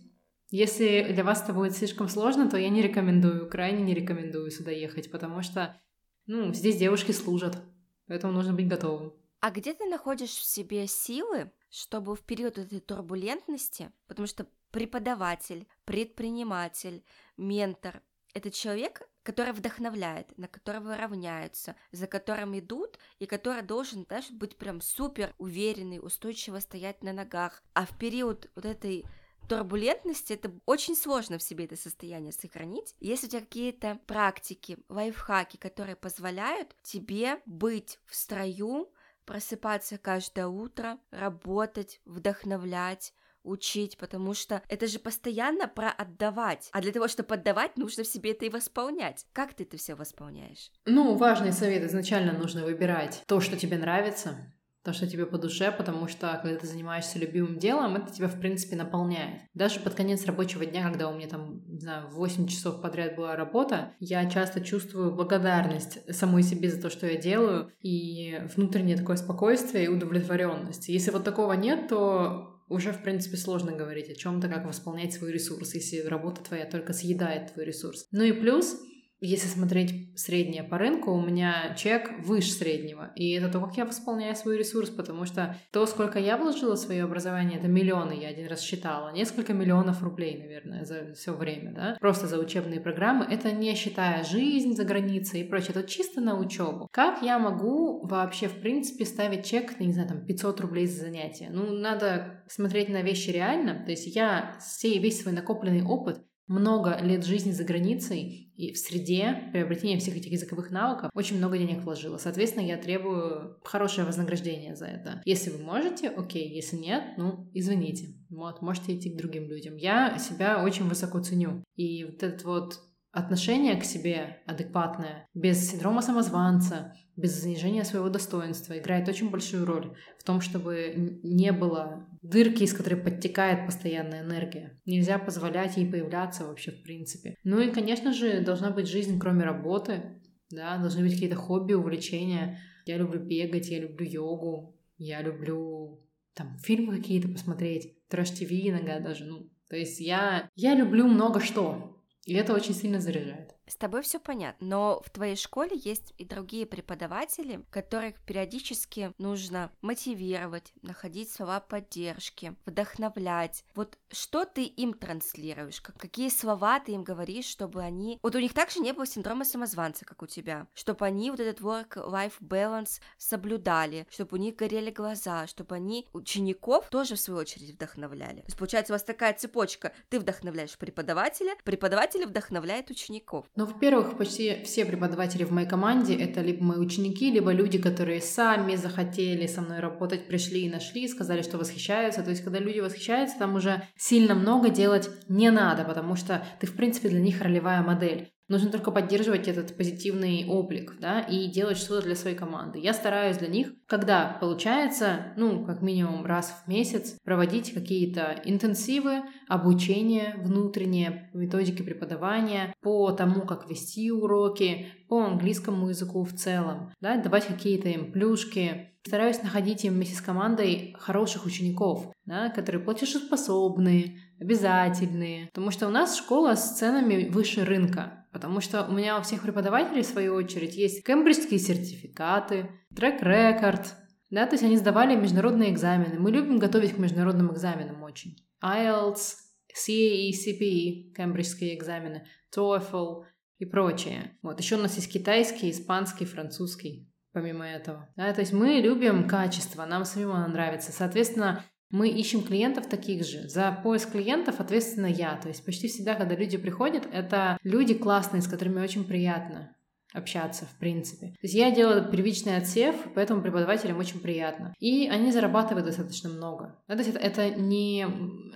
Если для вас это будет слишком сложно, то я не рекомендую, крайне не рекомендую сюда ехать, потому что, ну, здесь девушки служат, поэтому нужно быть готовым. А где ты находишь в себе силы, чтобы в период этой турбулентности, потому что преподаватель, предприниматель, ментор – это человек, который вдохновляет, на которого равняются, за которым идут, и который должен, знаешь, быть прям супер уверенный, устойчиво стоять на ногах. А в период вот этой турбулентности это очень сложно в себе это состояние сохранить. Если у тебя какие-то практики, лайфхаки, которые позволяют тебе быть в строю, просыпаться каждое утро, работать, вдохновлять, учить, потому что это же постоянно про отдавать. А для того, чтобы отдавать, нужно в себе это и восполнять. Как ты это все восполняешь? Ну, важный совет. Изначально нужно выбирать то, что тебе нравится, то, что тебе по душе, потому что когда ты занимаешься любимым делом, это тебя, в принципе, наполняет. Даже под конец рабочего дня, когда у меня там, не знаю, 8 часов подряд была работа, я часто чувствую благодарность самой себе за то, что я делаю, и внутреннее такое спокойствие и удовлетворенность. Если вот такого нет, то уже, в принципе, сложно говорить о чем-то, как восполнять свой ресурс, если работа твоя только съедает твой ресурс. Ну и плюс, если смотреть среднее по рынку, у меня чек выше среднего. И это то, как я восполняю свой ресурс, потому что то, сколько я вложила в свое образование, это миллионы, я один раз считала. Несколько миллионов рублей, наверное, за все время, да. Просто за учебные программы. Это не считая жизнь за границей и прочее. Это чисто на учебу. Как я могу вообще, в принципе, ставить чек, не знаю, там, 500 рублей за занятие? Ну, надо смотреть на вещи реально. То есть я все, весь свой накопленный опыт много лет жизни за границей и в среде приобретения всех этих языковых навыков очень много денег вложила. Соответственно, я требую хорошее вознаграждение за это. Если вы можете, окей. Если нет, ну, извините. Вот, можете идти к другим людям. Я себя очень высоко ценю. И вот этот вот отношение к себе адекватное, без синдрома самозванца, без занижения своего достоинства, играет очень большую роль в том, чтобы не было дырки, из которой подтекает постоянная энергия. Нельзя позволять ей появляться вообще в принципе. Ну и, конечно же, должна быть жизнь кроме работы, да, должны быть какие-то хобби, увлечения. Я люблю бегать, я люблю йогу, я люблю там фильмы какие-то посмотреть, трэш-ТВ иногда даже, ну, то есть я, я люблю много что, и это очень сильно заряжает. С тобой все понятно, но в твоей школе есть и другие преподаватели, которых периодически нужно мотивировать, находить слова поддержки, вдохновлять. Вот что ты им транслируешь? Какие слова ты им говоришь, чтобы они... Вот у них также не было синдрома самозванца, как у тебя, чтобы они вот этот work-life balance соблюдали, чтобы у них горели глаза, чтобы они учеников тоже в свою очередь вдохновляли. То есть получается у вас такая цепочка, ты вдохновляешь преподавателя, преподаватель вдохновляет учеников. Ну, во-первых, почти все преподаватели в моей команде — это либо мои ученики, либо люди, которые сами захотели со мной работать, пришли и нашли, сказали, что восхищаются. То есть, когда люди восхищаются, там уже сильно много делать не надо, потому что ты, в принципе, для них ролевая модель. Нужно только поддерживать этот позитивный облик, да, и делать что-то для своей команды. Я стараюсь для них, когда получается, ну, как минимум раз в месяц, проводить какие-то интенсивы, обучение внутреннее, методики преподавания по тому, как вести уроки, по английскому языку в целом, да, давать какие-то им плюшки, стараюсь находить им вместе с командой хороших учеников, да, которые платежеспособные, обязательные. Потому что у нас школа с ценами выше рынка. Потому что у меня у всех преподавателей, в свою очередь, есть кембриджские сертификаты, трек-рекорд, да, то есть они сдавали международные экзамены. Мы любим готовить к международным экзаменам очень. IELTS, CAE, CPE, кембриджские экзамены, TOEFL и прочее. Вот, еще у нас есть китайский, испанский, французский, помимо этого. Да, то есть мы любим качество, нам самим оно нравится. Соответственно, мы ищем клиентов таких же. За поиск клиентов ответственна я. То есть почти всегда, когда люди приходят, это люди классные, с которыми очень приятно общаться, в принципе. То есть я делаю первичный отсев, поэтому преподавателям очень приятно. И они зарабатывают достаточно много. Да, то есть это, это не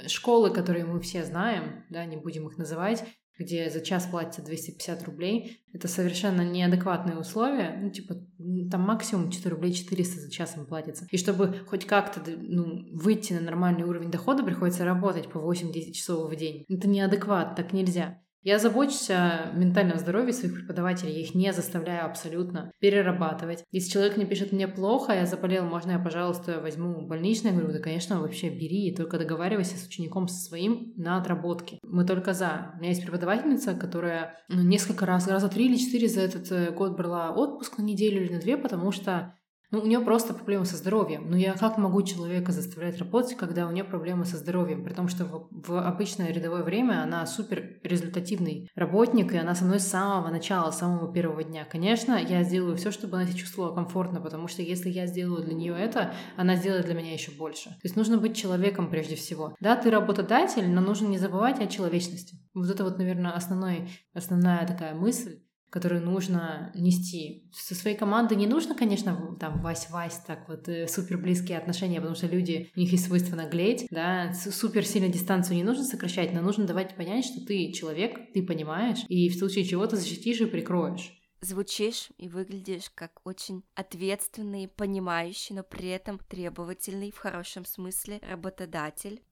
школы, которые мы все знаем, да, не будем их называть, где за час платится 250 рублей. Это совершенно неадекватные условия. Ну, типа, там максимум 4 рублей 400 за час им платится. И чтобы хоть как-то ну, выйти на нормальный уровень дохода, приходится работать по 8-10 часов в день. Это неадекват, так нельзя. Я забочусь о ментальном здоровье своих преподавателей, я их не заставляю абсолютно перерабатывать. Если человек не пишет мне плохо, я заболел, можно я, пожалуйста, возьму больничное? Я говорю, да, конечно, вообще бери, только договаривайся с учеником со своим на отработке. Мы только за. У меня есть преподавательница, которая ну, несколько раз, раза три или четыре за этот э, год брала отпуск на неделю или на две, потому что ну, у нее просто проблемы со здоровьем. Ну, я как могу человека заставлять работать, когда у нее проблемы со здоровьем? При том, что в, в обычное рядовое время она супер результативный работник, и она со мной с самого начала, с самого первого дня. Конечно, я сделаю все, чтобы она себя чувствовала комфортно, потому что если я сделаю для нее это, она сделает для меня еще больше. То есть нужно быть человеком прежде всего. Да, ты работодатель, но нужно не забывать о человечности. Вот это вот, наверное, основной, основная такая мысль, которую нужно нести. Со своей командой не нужно, конечно, там вась-вась, так вот э, супер близкие отношения, потому что люди, у них есть свойство наглеть, да, супер сильно дистанцию не нужно сокращать, но нужно давать понять, что ты человек, ты понимаешь, и в случае чего ты защитишь и прикроешь звучишь и выглядишь как очень ответственный, понимающий, но при этом требовательный в хорошем смысле работодатель.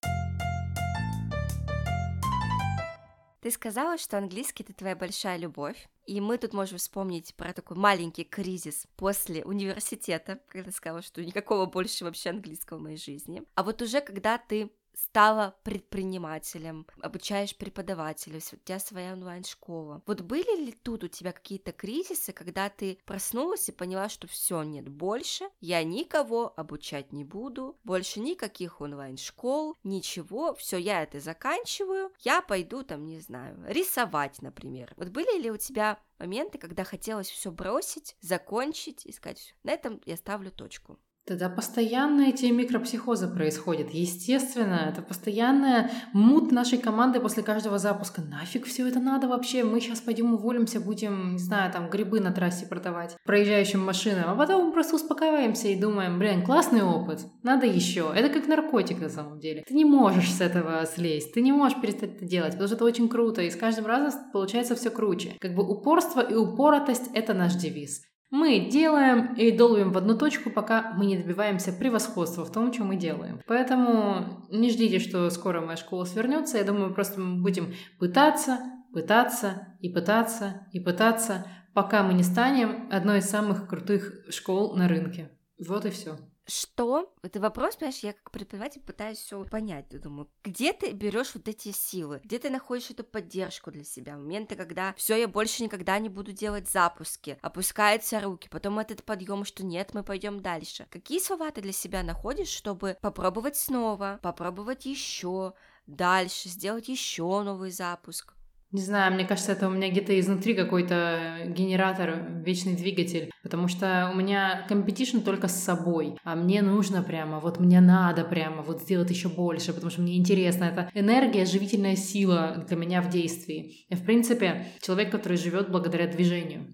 Ты сказала, что английский это твоя большая любовь, и мы тут можем вспомнить про такой маленький кризис после университета, когда сказала, что никакого больше вообще английского в моей жизни. А вот уже когда ты стала предпринимателем, обучаешь преподавателей, у тебя своя онлайн-школа. Вот были ли тут у тебя какие-то кризисы, когда ты проснулась и поняла, что все нет больше, я никого обучать не буду, больше никаких онлайн-школ, ничего, все, я это заканчиваю, я пойду там, не знаю, рисовать, например. Вот были ли у тебя моменты, когда хотелось все бросить, закончить и сказать, на этом я ставлю точку? Тогда постоянно эти микропсихозы происходят. Естественно, это постоянная мут нашей команды после каждого запуска. Нафиг все это надо вообще? Мы сейчас пойдем уволимся, будем, не знаю, там грибы на трассе продавать проезжающим машинам. А потом мы просто успокаиваемся и думаем, блин, классный опыт, надо еще. Это как наркотик на самом деле. Ты не можешь с этого слезть, ты не можешь перестать это делать, потому что это очень круто, и с каждым разом получается все круче. Как бы упорство и упоротость — это наш девиз. Мы делаем и долбим в одну точку, пока мы не добиваемся превосходства в том, что мы делаем. Поэтому не ждите, что скоро моя школа свернется. Я думаю, просто мы будем пытаться, пытаться и пытаться и пытаться, пока мы не станем одной из самых крутых школ на рынке. Вот и все что? Это вопрос, понимаешь, я как преподаватель пытаюсь все понять. Думаю, где ты берешь вот эти силы? Где ты находишь эту поддержку для себя? Моменты, когда все, я больше никогда не буду делать запуски, опускаются руки, потом этот подъем, что нет, мы пойдем дальше. Какие слова ты для себя находишь, чтобы попробовать снова, попробовать еще, дальше, сделать еще новый запуск? Не знаю, мне кажется, это у меня где-то изнутри какой-то генератор, вечный двигатель, потому что у меня competition только с собой, а мне нужно прямо, вот мне надо прямо вот сделать еще больше, потому что мне интересно. Это энергия, живительная сила для меня в действии. Я, в принципе, человек, который живет благодаря движению.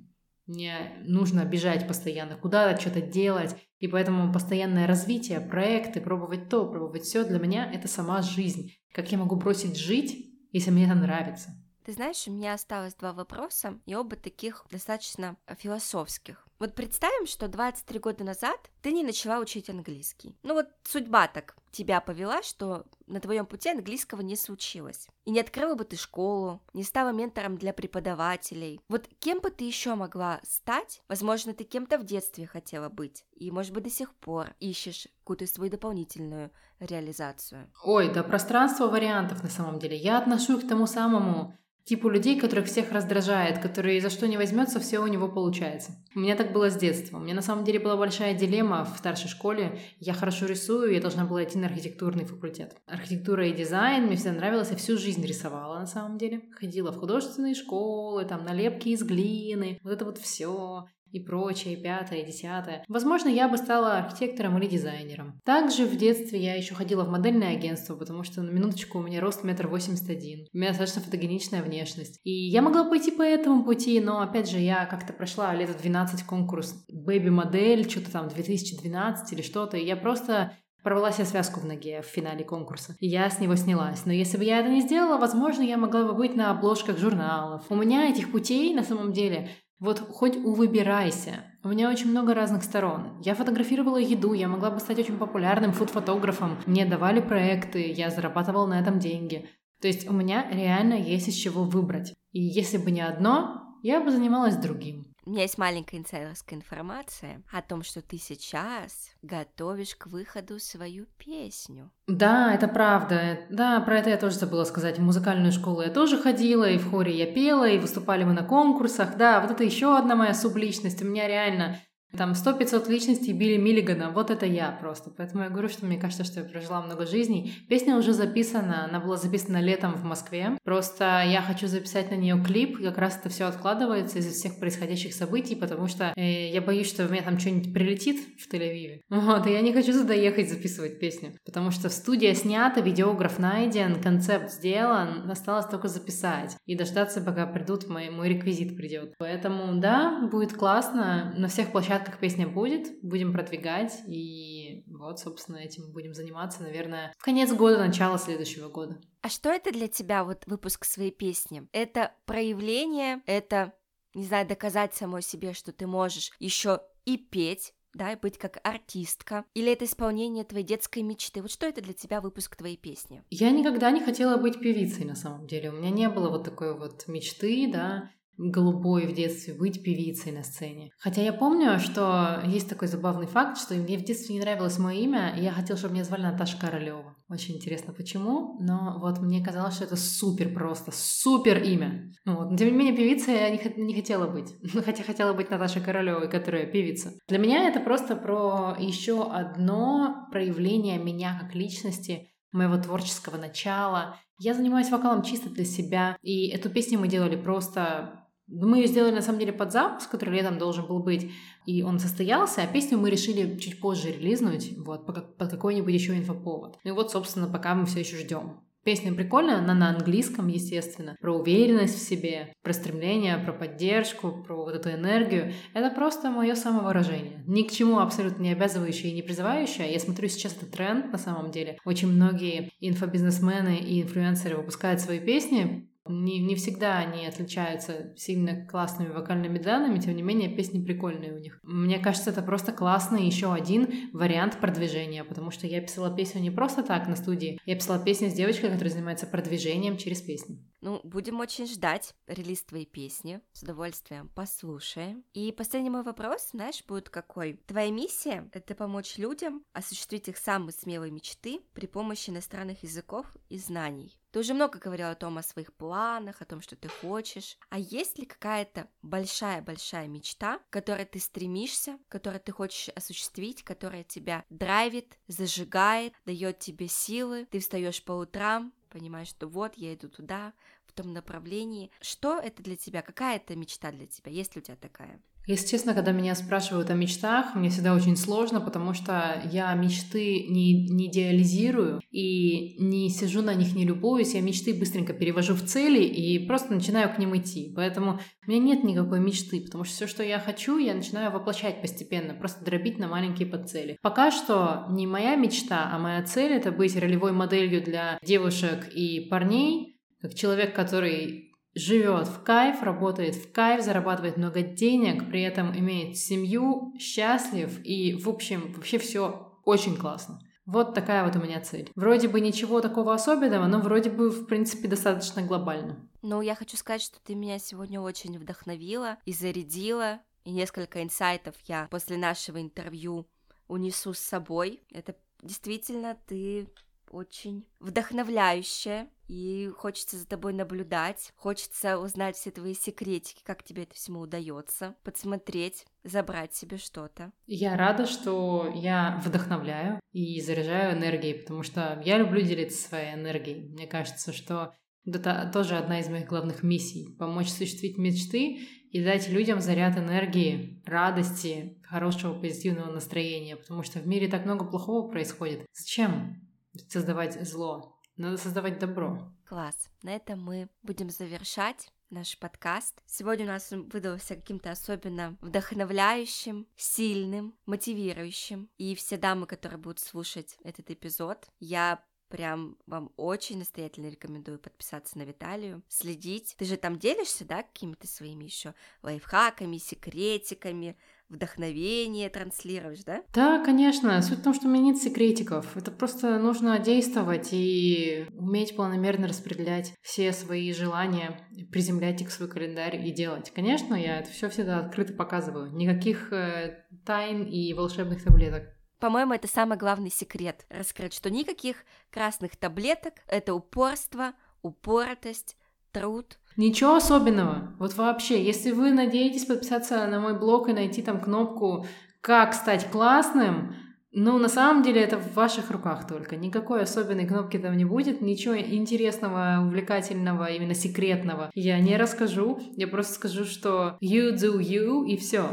Мне нужно бежать постоянно, куда-то что-то делать, и поэтому постоянное развитие, проекты, пробовать то, пробовать все, для меня это сама жизнь. Как я могу бросить жить, если мне это нравится? Ты знаешь, у меня осталось два вопроса, и оба таких достаточно философских. Вот представим, что 23 года назад ты не начала учить английский. Ну вот судьба так тебя повела, что на твоем пути английского не случилось. И не открыла бы ты школу, не стала ментором для преподавателей. Вот кем бы ты еще могла стать? Возможно, ты кем-то в детстве хотела быть. И, может быть, до сих пор ищешь какую-то свою дополнительную реализацию. Ой, да пространство вариантов на самом деле. Я отношу к тому самому типу людей, которых всех раздражает, который за что не возьмется, все у него получается. У меня так было с детства. У меня на самом деле была большая дилемма в старшей школе. Я хорошо рисую, я должна была идти на архитектурный факультет. Архитектура и дизайн мне всегда нравилось, я всю жизнь рисовала на самом деле. Ходила в художественные школы, там налепки из глины, вот это вот все и прочее, и пятое, и десятое. Возможно, я бы стала архитектором или дизайнером. Также в детстве я еще ходила в модельное агентство, потому что на минуточку у меня рост метр восемьдесят один. У меня достаточно фотогеничная внешность. И я могла пойти по этому пути, но опять же, я как-то прошла лет 12 конкурс бэби-модель, что-то там 2012 или что-то, и я просто Порвала себе связку в ноге в финале конкурса. И я с него снялась. Но если бы я это не сделала, возможно, я могла бы быть на обложках журналов. У меня этих путей, на самом деле, вот хоть выбирайся. У меня очень много разных сторон. Я фотографировала еду, я могла бы стать очень популярным фуд-фотографом. Мне давали проекты, я зарабатывала на этом деньги. То есть у меня реально есть из чего выбрать. И если бы не одно, я бы занималась другим. У меня есть маленькая инсайдерская информация о том, что ты сейчас готовишь к выходу свою песню. Да, это правда. Да, про это я тоже забыла сказать. В музыкальную школу я тоже ходила, и в хоре я пела, и выступали мы на конкурсах. Да, вот это еще одна моя субличность. У меня реально Там 100-500 личностей Билли Миллигана, вот это я просто. Поэтому я говорю, что мне кажется, что я прожила много жизней. Песня уже записана, она была записана летом в Москве. Просто я хочу записать на нее клип, как раз это все откладывается из-за всех происходящих событий, потому что э, я боюсь, что у меня там что-нибудь прилетит в Тель-Авиве. Вот, и я не хочу туда ехать записывать песню, потому что студия снята, видеограф найден, концепт сделан, осталось только записать и дождаться, пока придут, мой, мой реквизит придет. Поэтому, да, будет классно, на всех площадках площадках песня будет, будем продвигать, и вот, собственно, этим будем заниматься, наверное, в конец года, начало следующего года. А что это для тебя, вот выпуск своей песни? Это проявление, это, не знаю, доказать самой себе, что ты можешь еще и петь, да, и быть как артистка? Или это исполнение твоей детской мечты? Вот что это для тебя выпуск твоей песни? Я никогда не хотела быть певицей, на самом деле. У меня не было вот такой вот мечты, да голубой в детстве быть певицей на сцене. Хотя я помню, что есть такой забавный факт, что мне в детстве не нравилось мое имя, и я хотела, чтобы меня звали Наташа Королева. Очень интересно, почему, но вот мне казалось, что это супер просто, супер имя. Ну вот. Но тем не менее, певицей я не, не хотела быть, хотя хотела быть Наташей Королевой, которая певица. Для меня это просто про еще одно проявление меня как личности, моего творческого начала. Я занимаюсь вокалом чисто для себя, и эту песню мы делали просто мы ее сделали, на самом деле, под запуск, который летом должен был быть, и он состоялся, а песню мы решили чуть позже релизнуть, вот, под какой-нибудь еще инфоповод. Ну и вот, собственно, пока мы все еще ждем. Песня прикольная, она на английском, естественно, про уверенность в себе, про стремление, про поддержку, про вот эту энергию. Это просто мое самовыражение. Ни к чему абсолютно не обязывающее и не призывающее. Я смотрю сейчас это тренд на самом деле. Очень многие инфобизнесмены и инфлюенсеры выпускают свои песни не, не всегда они отличаются сильно классными вокальными данными, тем не менее песни прикольные у них. Мне кажется, это просто классный еще один вариант продвижения, потому что я писала песню не просто так на студии, я писала песню с девочкой, которая занимается продвижением через песни. Ну, будем очень ждать релиз твоей песни, с удовольствием послушаем. И последний мой вопрос, знаешь, будет какой? Твоя миссия — это помочь людям осуществить их самые смелые мечты при помощи иностранных языков и знаний. Ты уже много говорила о том, о своих планах, о том, что ты хочешь. А есть ли какая-то большая-большая мечта, к которой ты стремишься, которую ты хочешь осуществить, которая тебя драйвит, зажигает, дает тебе силы, ты встаешь по утрам, понимаешь, что вот я иду туда, в том направлении. Что это для тебя? Какая это мечта для тебя? Есть ли у тебя такая? Если честно, когда меня спрашивают о мечтах, мне всегда очень сложно, потому что я мечты не, не идеализирую и не сижу на них, не любуюсь. Я мечты быстренько перевожу в цели и просто начинаю к ним идти. Поэтому у меня нет никакой мечты, потому что все, что я хочу, я начинаю воплощать постепенно, просто дробить на маленькие подцели. Пока что не моя мечта, а моя цель — это быть ролевой моделью для девушек и парней, как человек, который живет в кайф, работает в кайф, зарабатывает много денег, при этом имеет семью, счастлив и, в общем, вообще все очень классно. Вот такая вот у меня цель. Вроде бы ничего такого особенного, но вроде бы, в принципе, достаточно глобально. Ну, я хочу сказать, что ты меня сегодня очень вдохновила и зарядила, и несколько инсайтов я после нашего интервью унесу с собой. Это действительно ты очень вдохновляющая, и хочется за тобой наблюдать, хочется узнать все твои секретики, как тебе это всему удается, подсмотреть, забрать себе что-то. Я рада, что я вдохновляю и заряжаю энергией, потому что я люблю делиться своей энергией. Мне кажется, что это тоже одна из моих главных миссий — помочь осуществить мечты и дать людям заряд энергии, радости, хорошего позитивного настроения, потому что в мире так много плохого происходит. Зачем создавать зло? Надо создавать добро. Класс. На этом мы будем завершать наш подкаст. Сегодня у нас выдался каким-то особенно вдохновляющим, сильным, мотивирующим. И все дамы, которые будут слушать этот эпизод, я прям вам очень настоятельно рекомендую подписаться на Виталию, следить. Ты же там делишься, да, какими-то своими еще лайфхаками, секретиками, вдохновение транслируешь, да? Да, конечно. Суть в том, что у меня нет секретиков. Это просто нужно действовать и уметь планомерно распределять все свои желания, приземлять их в свой календарь и делать. Конечно, я это все всегда открыто показываю. Никаких э, тайн и волшебных таблеток. По-моему, это самый главный секрет раскрыть, что никаких красных таблеток, это упорство, упоротость, труд. Ничего особенного. Вот вообще, если вы надеетесь подписаться на мой блог и найти там кнопку «Как стать классным», ну, на самом деле это в ваших руках только. Никакой особенной кнопки там не будет, ничего интересного, увлекательного, именно секретного я не расскажу. Я просто скажу, что you do you и все.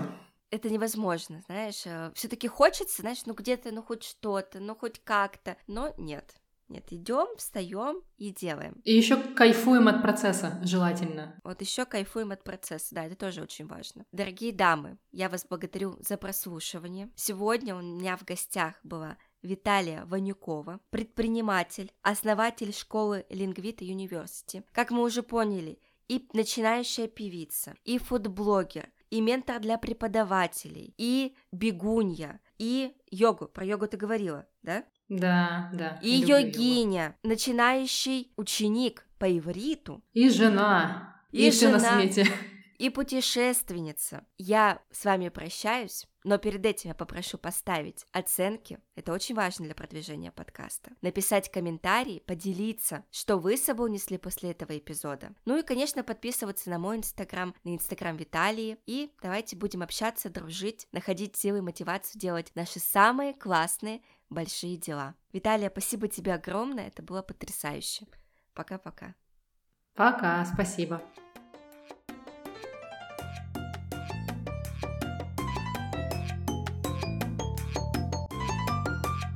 Это невозможно, знаешь. Э, Все-таки хочется, знаешь, ну где-то, ну хоть что-то, ну хоть как-то, но нет. Нет, идем, встаем и делаем. И еще кайфуем от процесса, желательно. Вот еще кайфуем от процесса, да, это тоже очень важно. Дорогие дамы, я вас благодарю за прослушивание. Сегодня у меня в гостях была Виталия Ванюкова, предприниматель, основатель школы Лингвита University. Как мы уже поняли, и начинающая певица, и фудблогер, и ментор для преподавателей, и бегунья, и йогу. Про йогу ты говорила, да? Да, да. И йогиня, его. начинающий ученик по ивриту. И жена. И, и все на свете. И путешественница. Я с вами прощаюсь, но перед этим я попрошу поставить оценки. Это очень важно для продвижения подкаста. Написать комментарии, поделиться, что вы с собой унесли после этого эпизода. Ну и, конечно, подписываться на мой инстаграм, на инстаграм Виталии. И давайте будем общаться, дружить, находить силы и мотивацию делать наши самые классные большие дела. Виталия, спасибо тебе огромное, это было потрясающе. Пока-пока. Пока, спасибо.